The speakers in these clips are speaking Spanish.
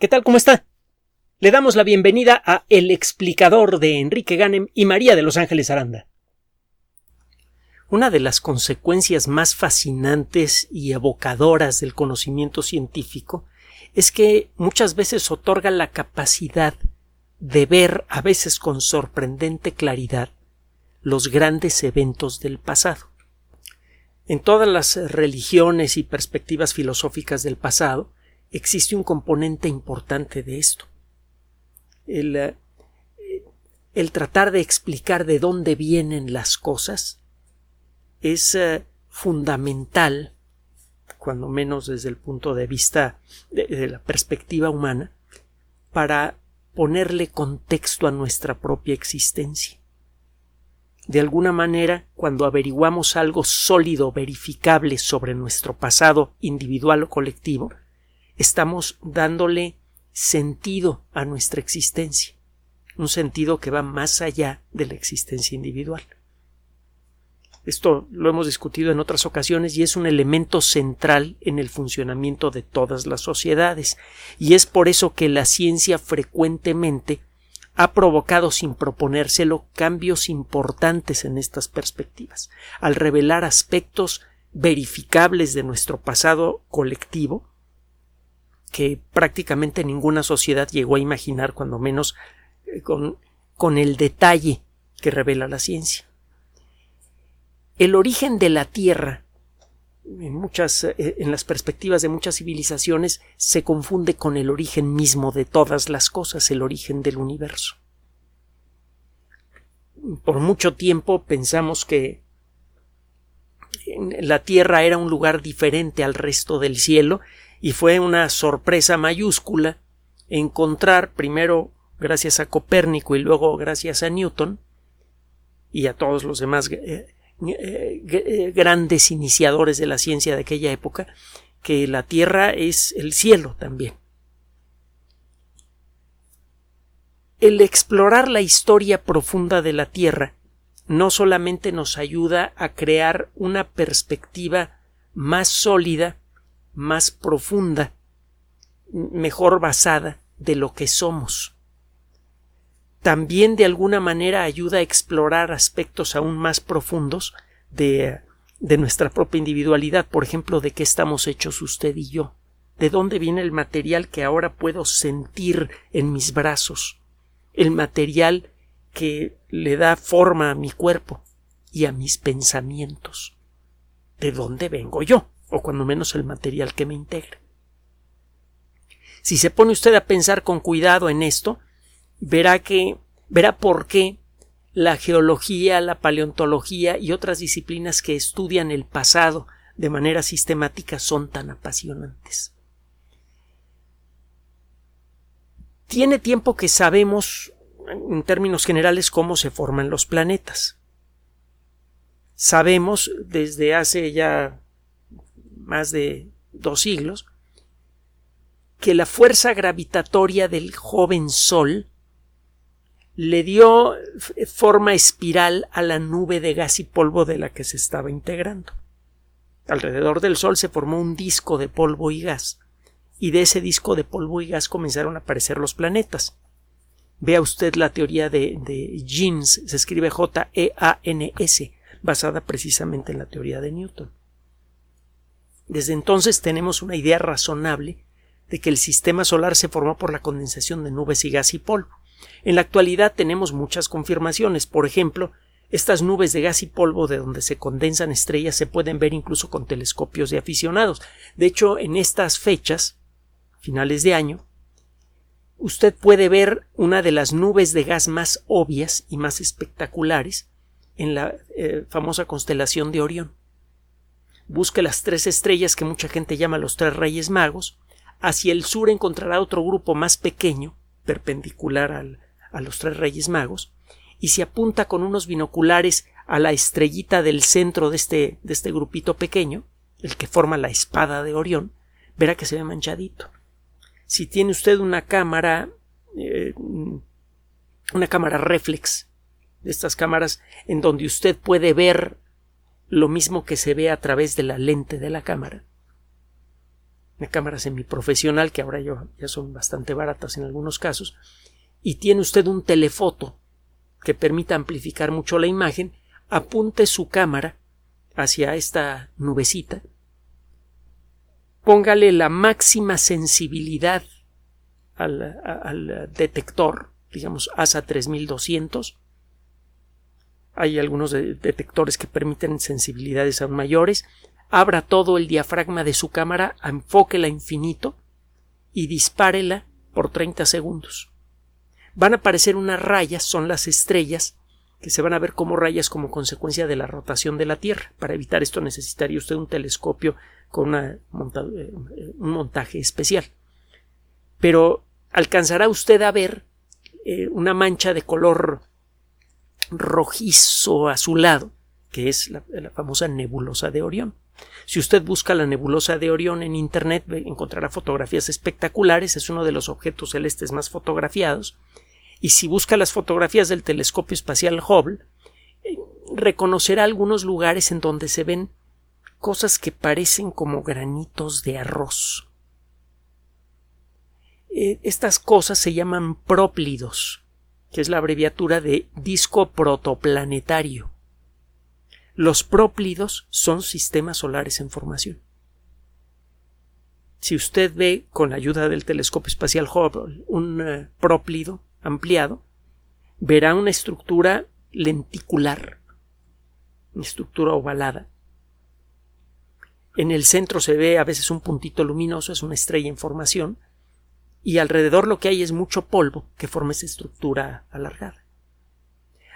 ¿Qué tal? ¿Cómo está? Le damos la bienvenida a El explicador de Enrique Ganem y María de Los Ángeles Aranda. Una de las consecuencias más fascinantes y evocadoras del conocimiento científico es que muchas veces otorga la capacidad de ver, a veces con sorprendente claridad, los grandes eventos del pasado. En todas las religiones y perspectivas filosóficas del pasado, existe un componente importante de esto. El, eh, el tratar de explicar de dónde vienen las cosas es eh, fundamental, cuando menos desde el punto de vista de, de la perspectiva humana, para ponerle contexto a nuestra propia existencia. De alguna manera, cuando averiguamos algo sólido, verificable sobre nuestro pasado individual o colectivo, estamos dándole sentido a nuestra existencia, un sentido que va más allá de la existencia individual. Esto lo hemos discutido en otras ocasiones y es un elemento central en el funcionamiento de todas las sociedades, y es por eso que la ciencia frecuentemente ha provocado sin proponérselo cambios importantes en estas perspectivas, al revelar aspectos verificables de nuestro pasado colectivo, que prácticamente ninguna sociedad llegó a imaginar, cuando menos eh, con, con el detalle que revela la ciencia. El origen de la Tierra en muchas eh, en las perspectivas de muchas civilizaciones se confunde con el origen mismo de todas las cosas, el origen del universo. Por mucho tiempo pensamos que la Tierra era un lugar diferente al resto del cielo y fue una sorpresa mayúscula encontrar primero gracias a Copérnico y luego gracias a Newton y a todos los demás eh, eh, eh, grandes iniciadores de la ciencia de aquella época que la Tierra es el cielo también. El explorar la historia profunda de la Tierra no solamente nos ayuda a crear una perspectiva más sólida más profunda, mejor basada de lo que somos. También de alguna manera ayuda a explorar aspectos aún más profundos de, de nuestra propia individualidad, por ejemplo, de qué estamos hechos usted y yo, de dónde viene el material que ahora puedo sentir en mis brazos, el material que le da forma a mi cuerpo y a mis pensamientos. ¿De dónde vengo yo? O cuando menos el material que me integre. Si se pone usted a pensar con cuidado en esto, verá que verá por qué la geología, la paleontología y otras disciplinas que estudian el pasado de manera sistemática son tan apasionantes. Tiene tiempo que sabemos en términos generales cómo se forman los planetas. Sabemos desde hace ya más de dos siglos, que la fuerza gravitatoria del joven Sol le dio forma espiral a la nube de gas y polvo de la que se estaba integrando. Alrededor del Sol se formó un disco de polvo y gas, y de ese disco de polvo y gas comenzaron a aparecer los planetas. Vea usted la teoría de, de Jeans, se escribe J-E-A-N-S, basada precisamente en la teoría de Newton. Desde entonces tenemos una idea razonable de que el sistema solar se formó por la condensación de nubes y gas y polvo. En la actualidad tenemos muchas confirmaciones. Por ejemplo, estas nubes de gas y polvo de donde se condensan estrellas se pueden ver incluso con telescopios de aficionados. De hecho, en estas fechas, finales de año, usted puede ver una de las nubes de gas más obvias y más espectaculares en la eh, famosa constelación de Orión busque las tres estrellas que mucha gente llama los tres reyes magos, hacia el sur encontrará otro grupo más pequeño, perpendicular al, a los tres reyes magos, y si apunta con unos binoculares a la estrellita del centro de este, de este grupito pequeño, el que forma la espada de Orión, verá que se ve manchadito. Si tiene usted una cámara, eh, una cámara reflex, de estas cámaras en donde usted puede ver lo mismo que se ve a través de la lente de la cámara. una cámara semiprofesional que ahora ya son bastante baratas en algunos casos, y tiene usted un telefoto que permita amplificar mucho la imagen, apunte su cámara hacia esta nubecita, póngale la máxima sensibilidad al, detector, digamos ASA 3200. Hay algunos detectores que permiten sensibilidades aún mayores. Abra todo el diafragma de su cámara, enfóquela infinito y dispárela por 30 segundos. Van a aparecer unas rayas, son las estrellas, que se van a ver como rayas como consecuencia de la rotación de la Tierra. Para evitar esto necesitaría usted un telescopio con eh, un montaje especial. Pero alcanzará usted a ver eh, una mancha de color rojizo azulado, que es la, famosa nebulosa de Orión. Si usted busca la nebulosa de Orión en Internet, encontrará fotografías espectaculares, es uno de los objetos celestes más fotografiados, y si busca las fotografías del telescopio espacial Hubble, eh, reconocerá algunos lugares en donde se ven cosas que parecen como granitos de arroz. Eh, estas cosas se llaman próplidos, que es la abreviatura de disco protoplanetario. Los próplidos son sistemas solares en formación. Si usted ve con la ayuda del telescopio espacial Hubble un uh, próplido ampliado, verá una estructura lenticular, una estructura ovalada, en el centro se ve a veces un puntito luminoso, es una estrella en formación, y alrededor lo que hay es mucho polvo que forma esa estructura alargada.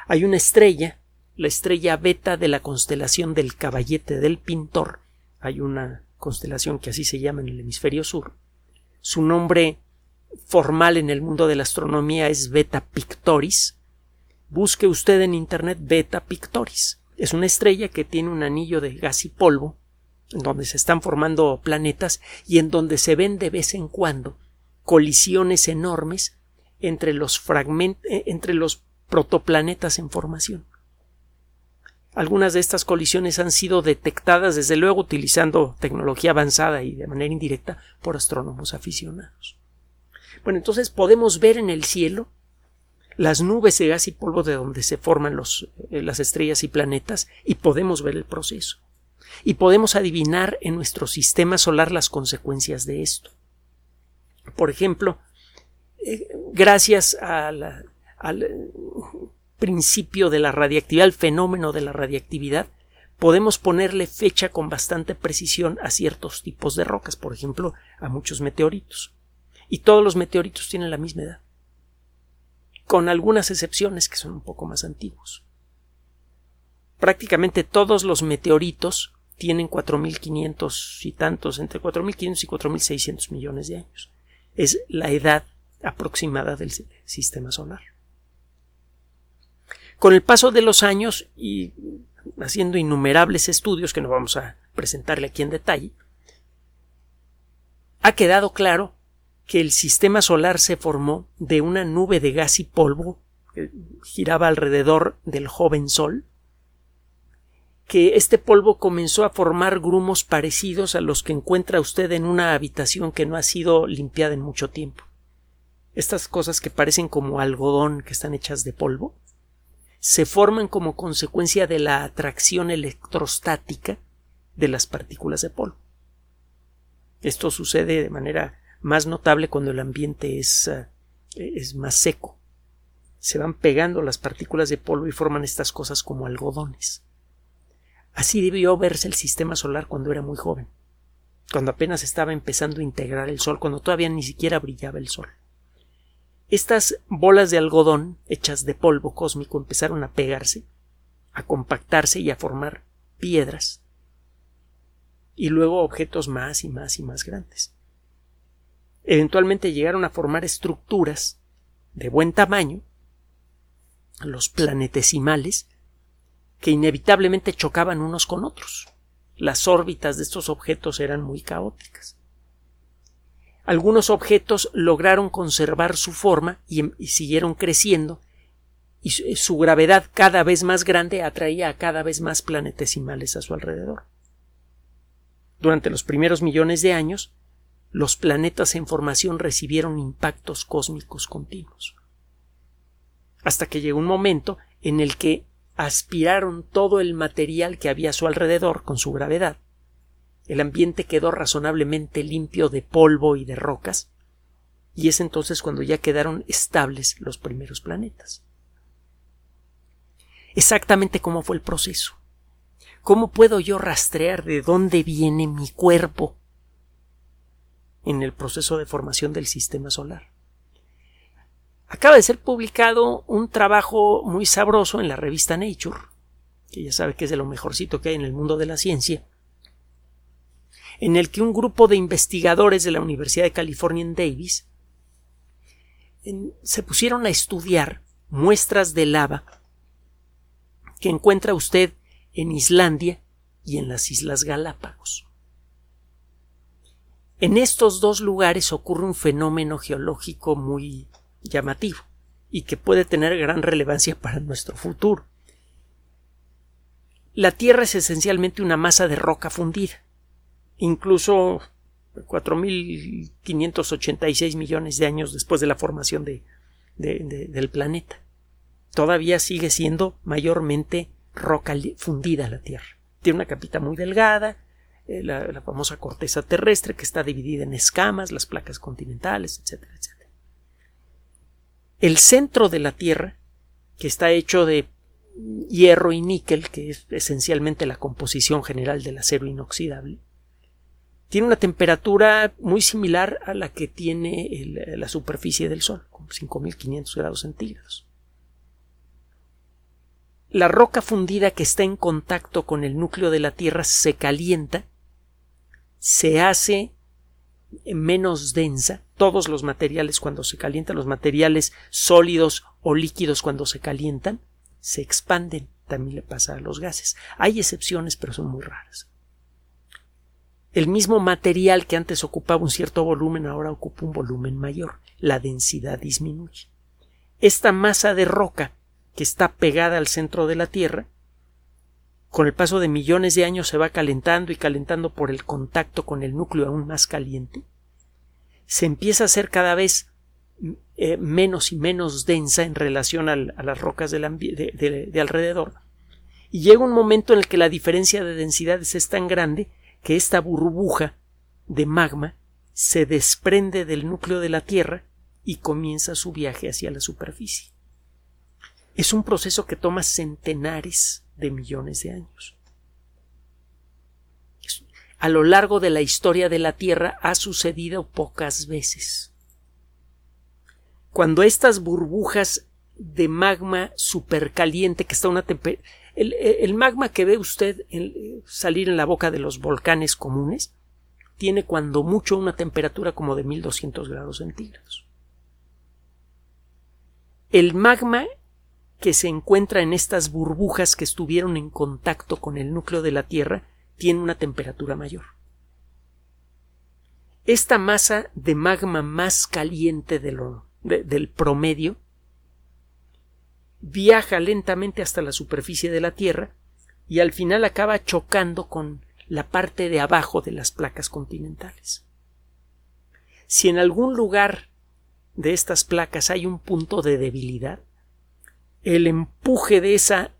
Hay una estrella, la estrella beta de la constelación del caballete del pintor. Hay una constelación que así se llama en el hemisferio sur. Su nombre formal en el mundo de la astronomía es Beta Pictoris. Busque usted en Internet Beta Pictoris. Es una estrella que tiene un anillo de gas y polvo en donde se están formando planetas y en donde se ven de vez en cuando colisiones enormes entre los eh, entre los protoplanetas en formación. Algunas de estas colisiones han sido detectadas desde luego utilizando tecnología avanzada y de manera indirecta por astrónomos aficionados. Bueno, entonces podemos ver en el cielo las nubes de gas y polvo de donde se forman los, eh, las estrellas y planetas y podemos ver el proceso y podemos adivinar en nuestro sistema solar las consecuencias de esto. Por ejemplo, eh, gracias al principio de la radiactividad, al fenómeno de la radiactividad, podemos ponerle fecha con bastante precisión a ciertos tipos de rocas, por ejemplo, a muchos meteoritos. Y todos los meteoritos tienen la misma edad, con algunas excepciones que son un poco más antiguos. Prácticamente todos los meteoritos tienen 4.500 y tantos, entre 4.500 y 4.600 millones de años. Es la edad aproximada del sistema solar. Con el paso de los años y haciendo innumerables estudios que no vamos a presentarle aquí en detalle, ha quedado claro que el sistema solar se formó de una nube de gas y polvo que giraba alrededor del joven Sol, que este polvo comenzó a formar grumos parecidos a los que encuentra usted en una habitación que no ha sido limpiada en mucho tiempo. Estas cosas que parecen como algodón, que están hechas de polvo, se forman como consecuencia de la atracción electrostática de las partículas de polvo. Esto sucede de manera más notable cuando el ambiente es, eh, es más seco. Se van pegando las partículas de polvo y forman estas cosas como algodones. Así debió verse el sistema solar cuando era muy joven, cuando apenas estaba empezando a integrar el Sol, cuando todavía ni siquiera brillaba el Sol. Estas bolas de algodón hechas de polvo cósmico empezaron a pegarse, a compactarse y a formar piedras, y luego objetos más y más y más grandes. Eventualmente llegaron a formar estructuras de buen tamaño, los planetesimales, que inevitablemente chocaban unos con otros. Las órbitas de estos objetos eran muy caóticas. Algunos objetos lograron conservar su forma y, em, siguieron creciendo, y su, gravedad cada vez más grande atraía a cada vez más planetesimales a su alrededor. Durante los primeros millones de años, los planetas en formación recibieron impactos cósmicos continuos. Hasta que llegó un momento en el que aspiraron todo el material que había a su alrededor con su gravedad. El ambiente quedó razonablemente limpio de polvo y de rocas, y es entonces cuando ya quedaron estables los primeros planetas. Exactamente cómo fue el proceso. ¿Cómo puedo yo rastrear de dónde viene mi cuerpo en el proceso de formación del sistema solar? Acaba de ser publicado un trabajo muy sabroso en la revista Nature, que ya sabe que es de lo mejorcito que hay en el mundo de la ciencia, en el que un grupo de investigadores de la Universidad de California en Davis se pusieron a estudiar muestras de lava que encuentra usted en Islandia y en las Islas Galápagos. En estos dos lugares ocurre un fenómeno geológico muy llamativo y que puede tener gran relevancia para nuestro futuro. La Tierra es esencialmente una masa de roca fundida. Incluso 4.586 millones de años después de la formación de, del planeta. Todavía sigue siendo mayormente roca fundida la Tierra. Tiene una capita muy delgada, eh, la, la, famosa corteza terrestre que está dividida en escamas, las placas continentales, etcétera, etcétera. El centro de la Tierra, que está hecho de hierro y níquel, que es esencialmente la composición general del acero inoxidable, tiene una temperatura muy similar a la que tiene la superficie del Sol, con 5.500 grados centígrados. La roca fundida que está en contacto con el núcleo de la Tierra se calienta, se hace menos densa. Todos los materiales cuando se calientan, los materiales sólidos o líquidos cuando se calientan, se expanden. También le pasa a los gases. Hay excepciones, pero son muy raras. El mismo material que antes ocupaba un cierto volumen ahora ocupa un volumen mayor. La densidad disminuye. Esta masa de roca que está pegada al centro de la Tierra con el paso de millones de años se va calentando y calentando por el contacto con el núcleo aún más caliente, se empieza a hacer cada vez eh, menos y menos densa en relación a las rocas de, de alrededor, y llega un momento en el que la diferencia de densidades es tan grande que esta burbuja de magma se desprende del núcleo de la Tierra y comienza su viaje hacia la superficie. Es un proceso que toma centenares de millones de años. A lo largo de la historia de la Tierra ha sucedido pocas veces. Cuando estas burbujas de magma supercaliente que está una el, el, magma que ve usted salir en la boca de los volcanes comunes tiene cuando mucho una temperatura como de 1200 grados centígrados. El magma que se encuentra en estas burbujas que estuvieron en contacto con el núcleo de la Tierra tiene una temperatura mayor. Esta masa de magma más caliente de lo, del promedio viaja lentamente hasta la superficie de la Tierra y al final acaba chocando con la parte de abajo de las placas continentales. Si en algún lugar de estas placas hay un punto de debilidad, el empuje de esa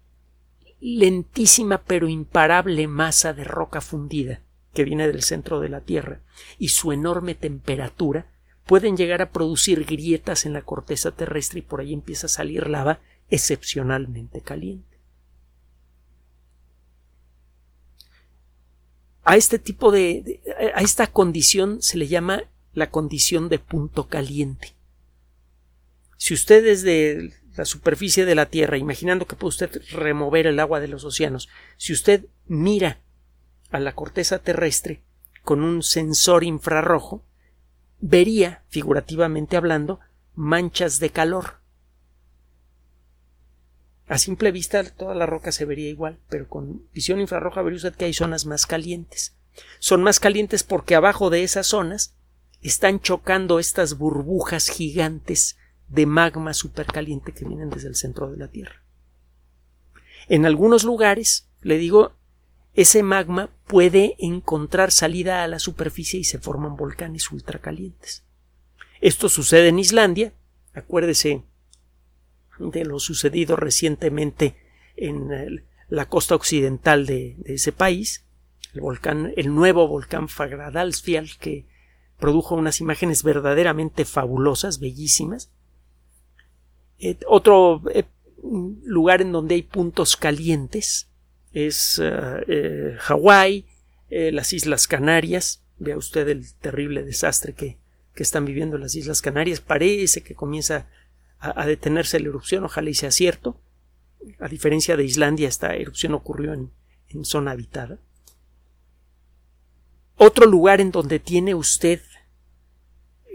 lentísima pero imparable masa de roca fundida que viene del centro de la Tierra y su enorme temperatura pueden llegar a producir grietas en la corteza terrestre y por ahí empieza a salir lava excepcionalmente caliente. A este tipo de, a esta condición se le llama la condición de punto caliente. Si usted de la superficie de la Tierra, imaginando que puede usted remover el agua de los océanos, si usted mira a la corteza terrestre con un sensor infrarrojo, vería, figurativamente hablando, manchas de calor. A simple vista toda la roca se vería igual, pero con visión infrarroja vería usted que hay zonas más calientes. Son más calientes porque abajo de esas zonas están chocando estas burbujas gigantes de magma supercaliente que vienen desde el centro de la Tierra. En algunos lugares, le digo, ese magma puede encontrar salida a la superficie y se forman volcanes ultracalientes. Esto sucede en Islandia. Acuérdese de lo sucedido recientemente en la costa occidental de, ese país, el volcán, el nuevo volcán Fagradalsfjall que produjo unas imágenes verdaderamente fabulosas, bellísimas. Eh, otro eh, lugar en donde hay puntos calientes es eh, Hawái, las Islas Canarias. Vea usted el terrible desastre que, que, están viviendo las Islas Canarias. Parece que comienza a, detenerse la erupción, ojalá y sea cierto. A diferencia de Islandia, esta erupción ocurrió en, en zona habitada. Otro lugar en donde tiene usted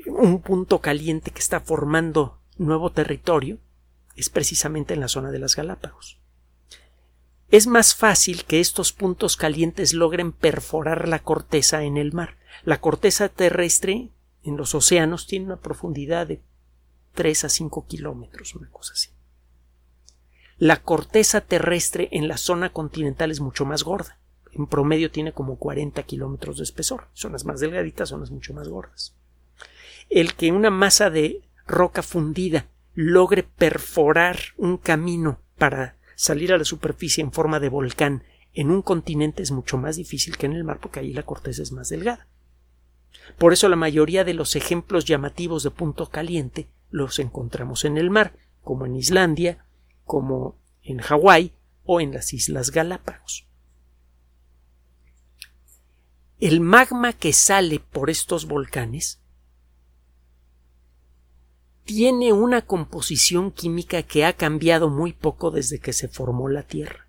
un punto caliente que está formando nuevo territorio es precisamente en la zona de las Galápagos. Es más fácil que estos puntos calientes logren perforar la corteza en el mar. La corteza terrestre en los océanos tiene una profundidad de 3 a 5 kilómetros, una cosa así. La corteza terrestre en la zona continental es mucho más gorda. En promedio tiene como 40 kilómetros de espesor. Zonas más delgaditas, zonas mucho más gordas. El que una masa de roca fundida logre perforar un camino para salir a la superficie en forma de volcán en un continente es mucho más difícil que en el mar porque ahí la corteza es más delgada. Por eso la mayoría de los ejemplos llamativos de punto caliente los encontramos en el mar, como en Islandia, como en Hawái o en las Islas Galápagos. El magma que sale por estos volcanes tiene una composición química que ha cambiado muy poco desde que se formó la Tierra.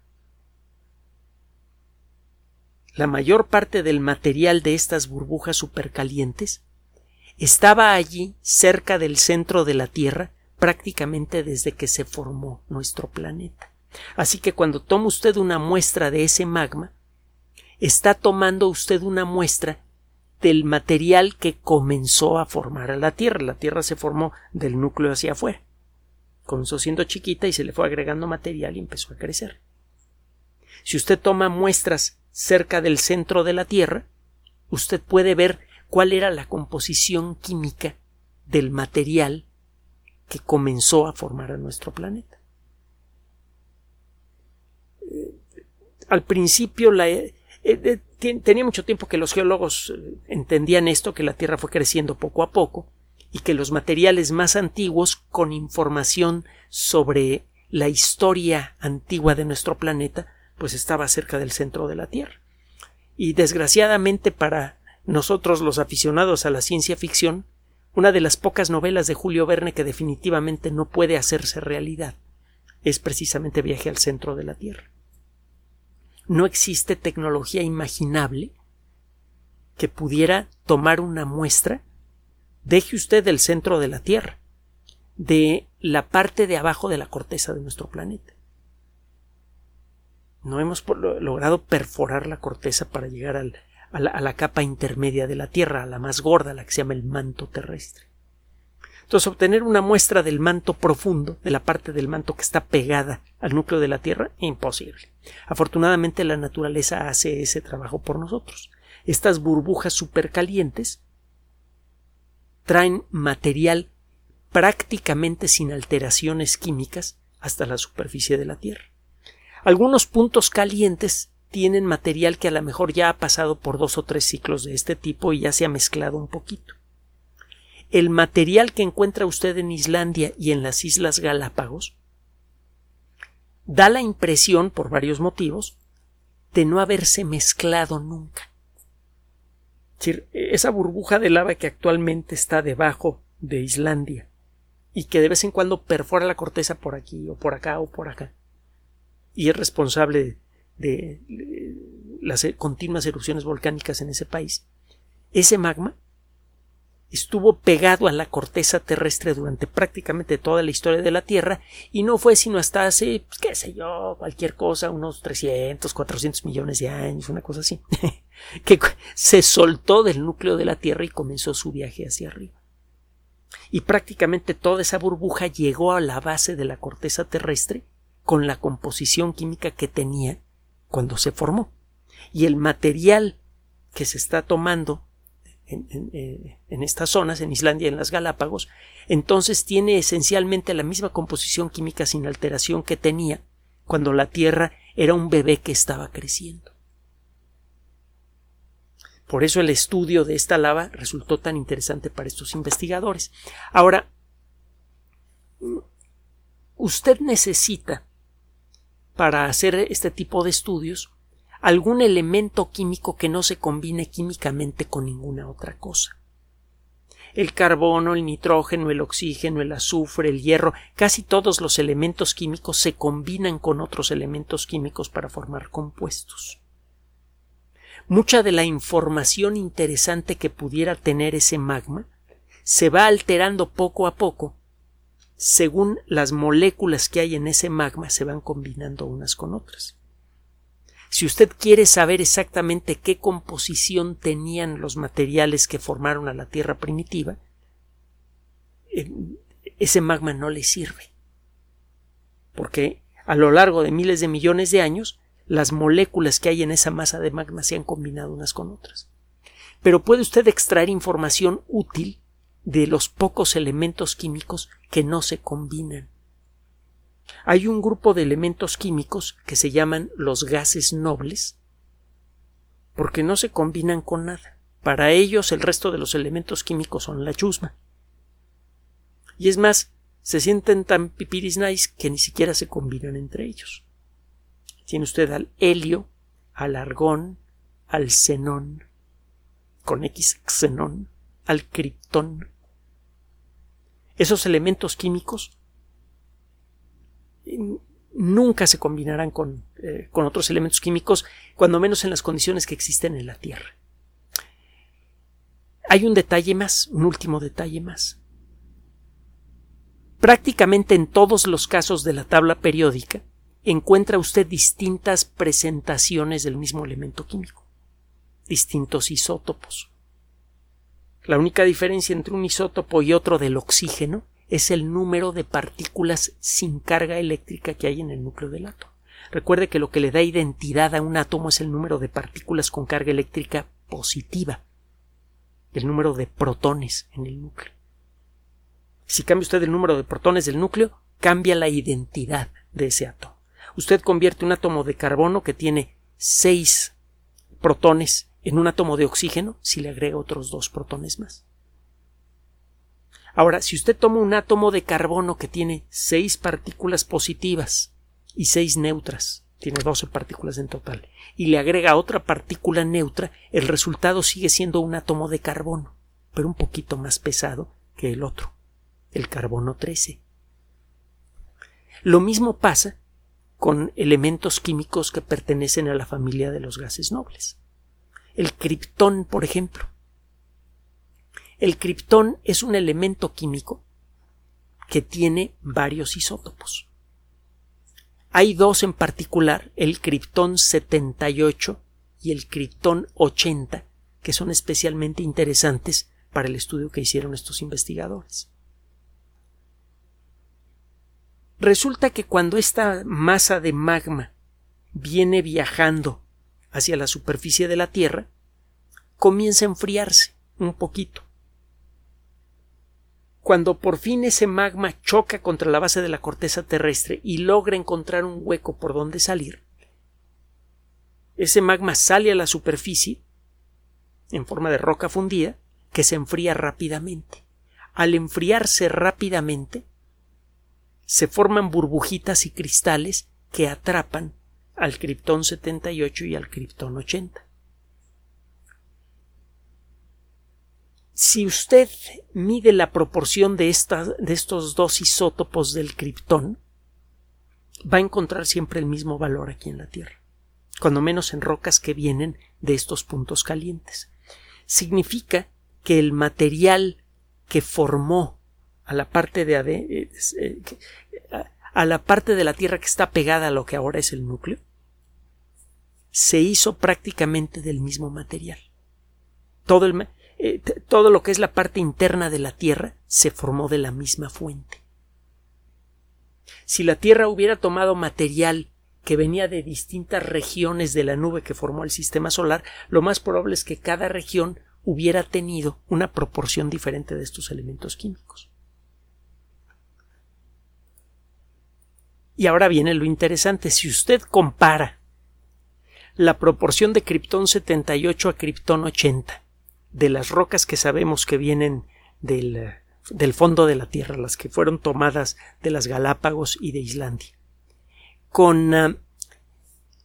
La mayor parte del material de estas burbujas supercalientes estaba allí cerca del centro de la Tierra prácticamente desde que se formó nuestro planeta. Así que cuando toma usted una muestra de ese magma, está tomando usted una muestra del material que comenzó a formar a la Tierra. La Tierra se formó del núcleo hacia afuera. Comenzó siendo chiquita y se le fue agregando material y empezó a crecer. Si usted toma muestras cerca del centro de la Tierra, usted puede ver cuál era la composición química del material que comenzó a formar a nuestro planeta. Eh, al principio la, eh, eh, tenía mucho tiempo que los geólogos entendían esto, que la Tierra fue creciendo poco a poco y que los materiales más antiguos con información sobre la historia antigua de nuestro planeta pues estaba cerca del centro de la Tierra. Y desgraciadamente para nosotros los aficionados a la ciencia ficción, una de las pocas novelas de Julio Verne que definitivamente no puede hacerse realidad es precisamente Viaje al centro de la Tierra. No existe tecnología imaginable que pudiera tomar una muestra, deje usted el centro de la Tierra, de la parte de abajo de la corteza de nuestro planeta. No hemos logrado perforar la corteza para llegar al, a la, capa intermedia de la Tierra, a la más gorda, la que se llama el manto terrestre. Entonces, obtener una muestra del manto profundo, de la parte del manto que está pegada al núcleo de la Tierra, imposible. Afortunadamente, la naturaleza hace ese trabajo por nosotros. Estas burbujas supercalientes traen material prácticamente sin alteraciones químicas hasta la superficie de la Tierra. Algunos puntos calientes tienen material que a lo mejor ya ha pasado por dos o tres ciclos de este tipo y ya se ha mezclado un poquito. El material que encuentra usted en Islandia y en las Islas Galápagos da la impresión, por varios motivos, de no haberse mezclado nunca. Es decir, esa burbuja de lava que actualmente está debajo de Islandia y que de vez en cuando perfora la corteza por aquí o por acá o por acá y es responsable de las continuas erupciones volcánicas en ese país, ese magma estuvo pegado a la corteza terrestre durante prácticamente toda la historia de la Tierra y no fue sino hasta hace, pues, qué sé yo, cualquier cosa, unos 300, 400 millones de años, una cosa así, que se soltó del núcleo de la Tierra y comenzó su viaje hacia arriba. Y prácticamente toda esa burbuja llegó a la base de la corteza terrestre con la composición química que tenía cuando se formó. Y el material que se está tomando en, eh, estas zonas, en Islandia y en las Galápagos, entonces tiene esencialmente la misma composición química sin alteración que tenía cuando la Tierra era un bebé que estaba creciendo. Por eso el estudio de esta lava resultó tan interesante para estos investigadores. Ahora, usted necesita, para hacer este tipo de estudios, algún elemento químico que no se combine químicamente con ninguna otra cosa. El carbono, el nitrógeno, el oxígeno, el azufre, el hierro, casi todos los elementos químicos se combinan con otros elementos químicos para formar compuestos. Mucha de la información interesante que pudiera tener ese magma se va alterando poco a poco según las moléculas que hay en ese magma se van combinando unas con otras. Si usted quiere saber exactamente qué composición tenían los materiales que formaron a la Tierra primitiva, eh, ese magma no le sirve. Porque a lo largo de miles de millones de años, las moléculas que hay en esa masa de magma se han combinado unas con otras. Pero puede usted extraer información útil de los pocos elementos químicos que no se combinan. Hay un grupo de elementos químicos que se llaman los gases nobles porque no se combinan con nada. Para ellos el resto de los elementos químicos son la chusma. Y es más, se sienten tan pipiris nice que ni siquiera se combinan entre ellos. Tiene usted al helio, al argón, al xenón, con X xenón, al criptón. Esos elementos químicos nunca se combinarán con, eh, con otros elementos químicos, cuando menos en las condiciones que existen en la Tierra. Hay un detalle más, un último detalle más. Prácticamente en todos los casos de la tabla periódica encuentra usted distintas presentaciones del mismo elemento químico, distintos isótopos. La única diferencia entre un isótopo y otro del oxígeno es el número de partículas sin carga eléctrica que hay en el núcleo del átomo. Recuerde que lo que le da identidad a un átomo es el número de partículas con carga eléctrica positiva, el número de protones en el núcleo. Si cambia usted el número de protones del núcleo, cambia la identidad de ese átomo. Usted convierte un átomo de carbono que tiene seis protones en un átomo de oxígeno si le agrega otros dos protones más. Ahora, si usted toma un átomo de carbono que tiene seis partículas positivas y seis neutras, tiene 12 partículas en total, y le agrega otra partícula neutra, el resultado sigue siendo un átomo de carbono, pero un poquito más pesado que el otro, el carbono 13. Lo mismo pasa con elementos químicos que pertenecen a la familia de los gases nobles. El criptón, por ejemplo, el criptón es un elemento químico que tiene varios isótopos. Hay dos en particular, el criptón 78 y el criptón 80, que son especialmente interesantes para el estudio que hicieron estos investigadores. Resulta que cuando esta masa de magma viene viajando hacia la superficie de la Tierra, comienza a enfriarse un poquito. Cuando por fin ese magma choca contra la base de la corteza terrestre y logra encontrar un hueco por donde salir, ese magma sale a la superficie en forma de roca fundida que se enfría rápidamente. Al enfriarse rápidamente, se forman burbujitas y cristales que atrapan al criptón 78 y al criptón 80. Si usted mide la proporción de, de estos dos isótopos del criptón, va a encontrar siempre el mismo valor aquí en la Tierra, cuando menos en rocas que vienen de estos puntos calientes. Significa que el material que formó a la parte de eh, eh, a la parte de la Tierra que está pegada a lo que ahora es el núcleo, se hizo prácticamente del mismo material. Todo el, eh, todo lo que es la parte interna de la Tierra se formó de la misma fuente. Si la Tierra hubiera tomado material que venía de distintas regiones de la nube que formó el sistema solar, lo más probable es que cada región hubiera tenido una proporción diferente de estos elementos químicos. Y ahora viene lo interesante. Si usted compara la proporción de Krypton 78 a Krypton 80 de las rocas que sabemos que vienen del, del fondo de la Tierra, las que fueron tomadas de las Galápagos y de Islandia, con ah,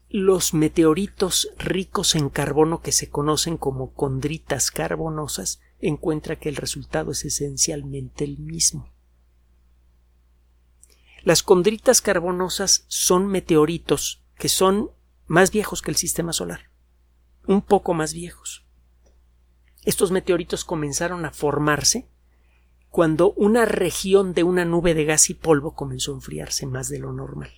los meteoritos ricos en carbono que se conocen como condritas carbonosas, encuentra que el resultado es esencialmente el mismo. Las condritas carbonosas son meteoritos que son más viejos que el sistema solar, un poco más viejos. Estos meteoritos comenzaron a formarse cuando una región de una nube de gas y polvo comenzó a enfriarse más de lo normal.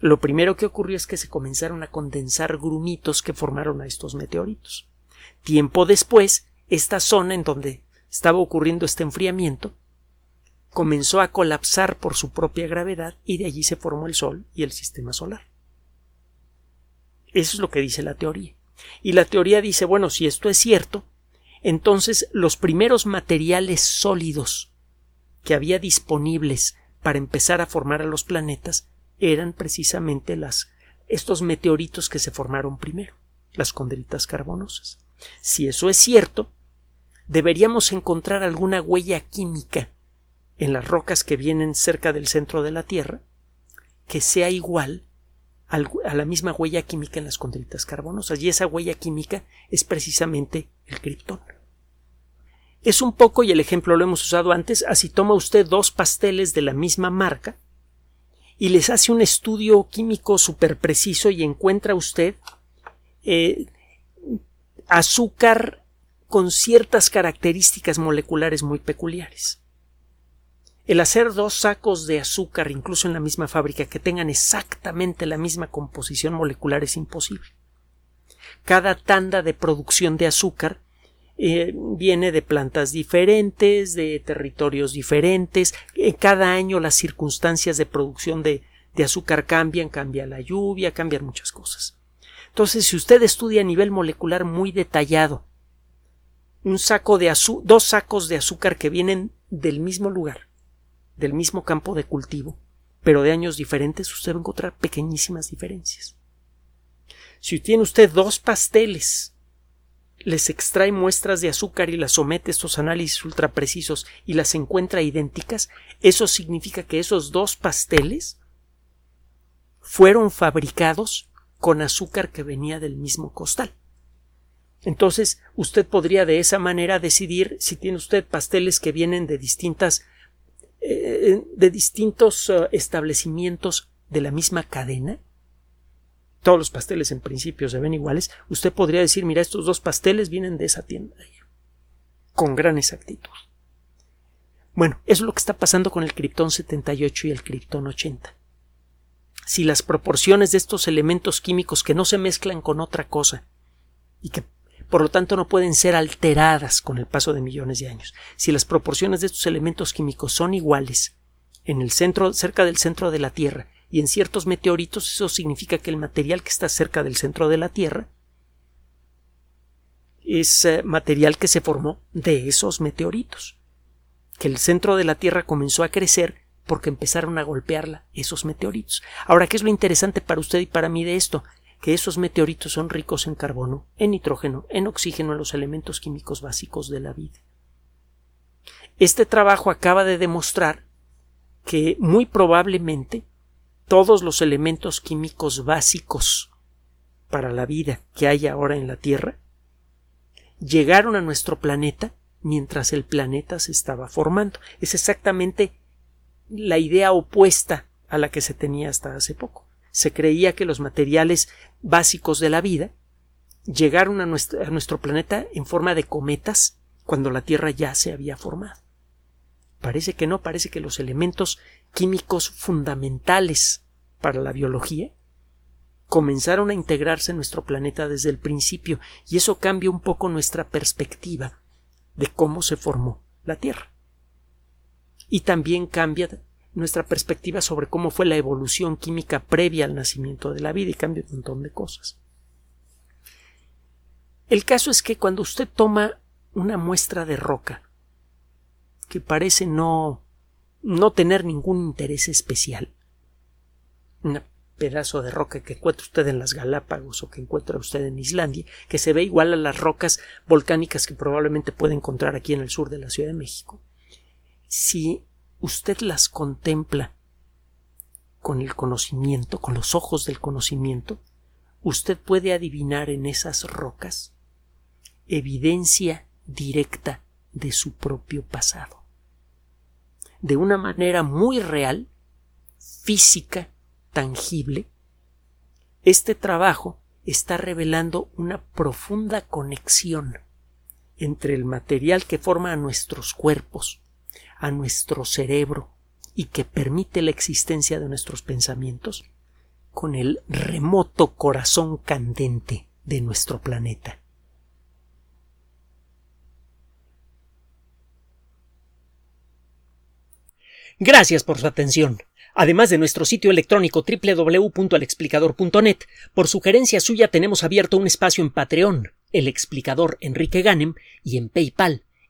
Lo primero que ocurrió es que se comenzaron a condensar grumitos que formaron a estos meteoritos. Tiempo después, esta zona en donde estaba ocurriendo este enfriamiento comenzó a colapsar por su propia gravedad y de allí se formó el Sol y el sistema solar. Eso es lo que dice la teoría. Y la teoría dice, bueno, si esto es cierto, entonces los primeros materiales sólidos que había disponibles para empezar a formar a los planetas eran precisamente las estos meteoritos que se formaron primero, las condritas carbonosas. Si eso es cierto, deberíamos encontrar alguna huella química en las rocas que vienen cerca del centro de la Tierra que sea igual a la misma huella química en las condritas carbonosas y esa huella química es precisamente el criptón. Es un poco, y el ejemplo lo hemos usado antes, así toma usted dos pasteles de la misma marca y les hace un estudio químico súper preciso y encuentra usted eh, azúcar con ciertas características moleculares muy peculiares. El hacer dos sacos de azúcar, incluso en la misma fábrica, que tengan exactamente la misma composición molecular es imposible. Cada tanda de producción de azúcar eh, viene de plantas diferentes, de territorios diferentes. En cada año las circunstancias de producción de, de azúcar cambian, cambia la lluvia, cambian muchas cosas. Entonces, si usted estudia a nivel molecular muy detallado un saco de dos sacos de azúcar que vienen del mismo lugar, del mismo campo de cultivo, pero de años diferentes, usted va a encontrar pequeñísimas diferencias. Si tiene usted dos pasteles, les extrae muestras de azúcar y las somete a estos análisis ultra precisos y las encuentra idénticas, eso significa que esos dos pasteles fueron fabricados con azúcar que venía del mismo costal. Entonces, usted podría de esa manera decidir si tiene usted pasteles que vienen de distintas eh, de distintos eh, establecimientos de la misma cadena, todos los pasteles en principio se ven iguales, usted podría decir, mira, estos dos pasteles vienen de esa tienda, con gran exactitud. Bueno, eso es lo que está pasando con el Krypton 78 y el Krypton 80. Si las proporciones de estos elementos químicos que no se mezclan con otra cosa y que por lo tanto no pueden ser alteradas con el paso de millones de años. Si las proporciones de estos elementos químicos son iguales en el centro, cerca del centro de la Tierra, y en ciertos meteoritos, eso significa que el material que está cerca del centro de la Tierra es eh, material que se formó de esos meteoritos. Que el centro de la Tierra comenzó a crecer porque empezaron a golpearla esos meteoritos. Ahora, ¿qué es lo interesante para usted y para mí de esto? Que esos meteoritos son ricos en carbono, en nitrógeno, en oxígeno, en los elementos químicos básicos de la vida. Este trabajo acaba de demostrar que muy probablemente todos los elementos químicos básicos para la vida que hay ahora en la Tierra llegaron a nuestro planeta mientras el planeta se estaba formando. Es exactamente la idea opuesta a la que se tenía hasta hace poco se creía que los materiales básicos de la vida llegaron a nuestro, planeta en forma de cometas cuando la Tierra ya se había formado. Parece que no, parece que los elementos químicos fundamentales para la biología comenzaron a integrarse en nuestro planeta desde el principio y eso cambia un poco nuestra perspectiva de cómo se formó la Tierra. Y también cambia nuestra perspectiva sobre cómo fue la evolución química previa al nacimiento de la vida y cambia un montón de cosas. El caso es que cuando usted toma una muestra de roca que parece no no tener ningún interés especial, un pedazo de roca que encuentra usted en las Galápagos o que encuentra usted en Islandia, que se ve igual a las rocas volcánicas que probablemente puede encontrar aquí en el sur de la Ciudad de México, si usted las contempla con el conocimiento, con los ojos del conocimiento, usted puede adivinar en esas rocas evidencia directa de su propio pasado. De una manera muy real, física, tangible, este trabajo está revelando una profunda conexión entre el material que forma a nuestros cuerpos, a nuestro cerebro y que permite la existencia de nuestros pensamientos con el remoto corazón candente de nuestro planeta. Gracias por su atención. Además de nuestro sitio electrónico www.alexplicador.net, por sugerencia suya tenemos abierto un espacio en Patreon, el explicador Enrique Ganem, y en PayPal,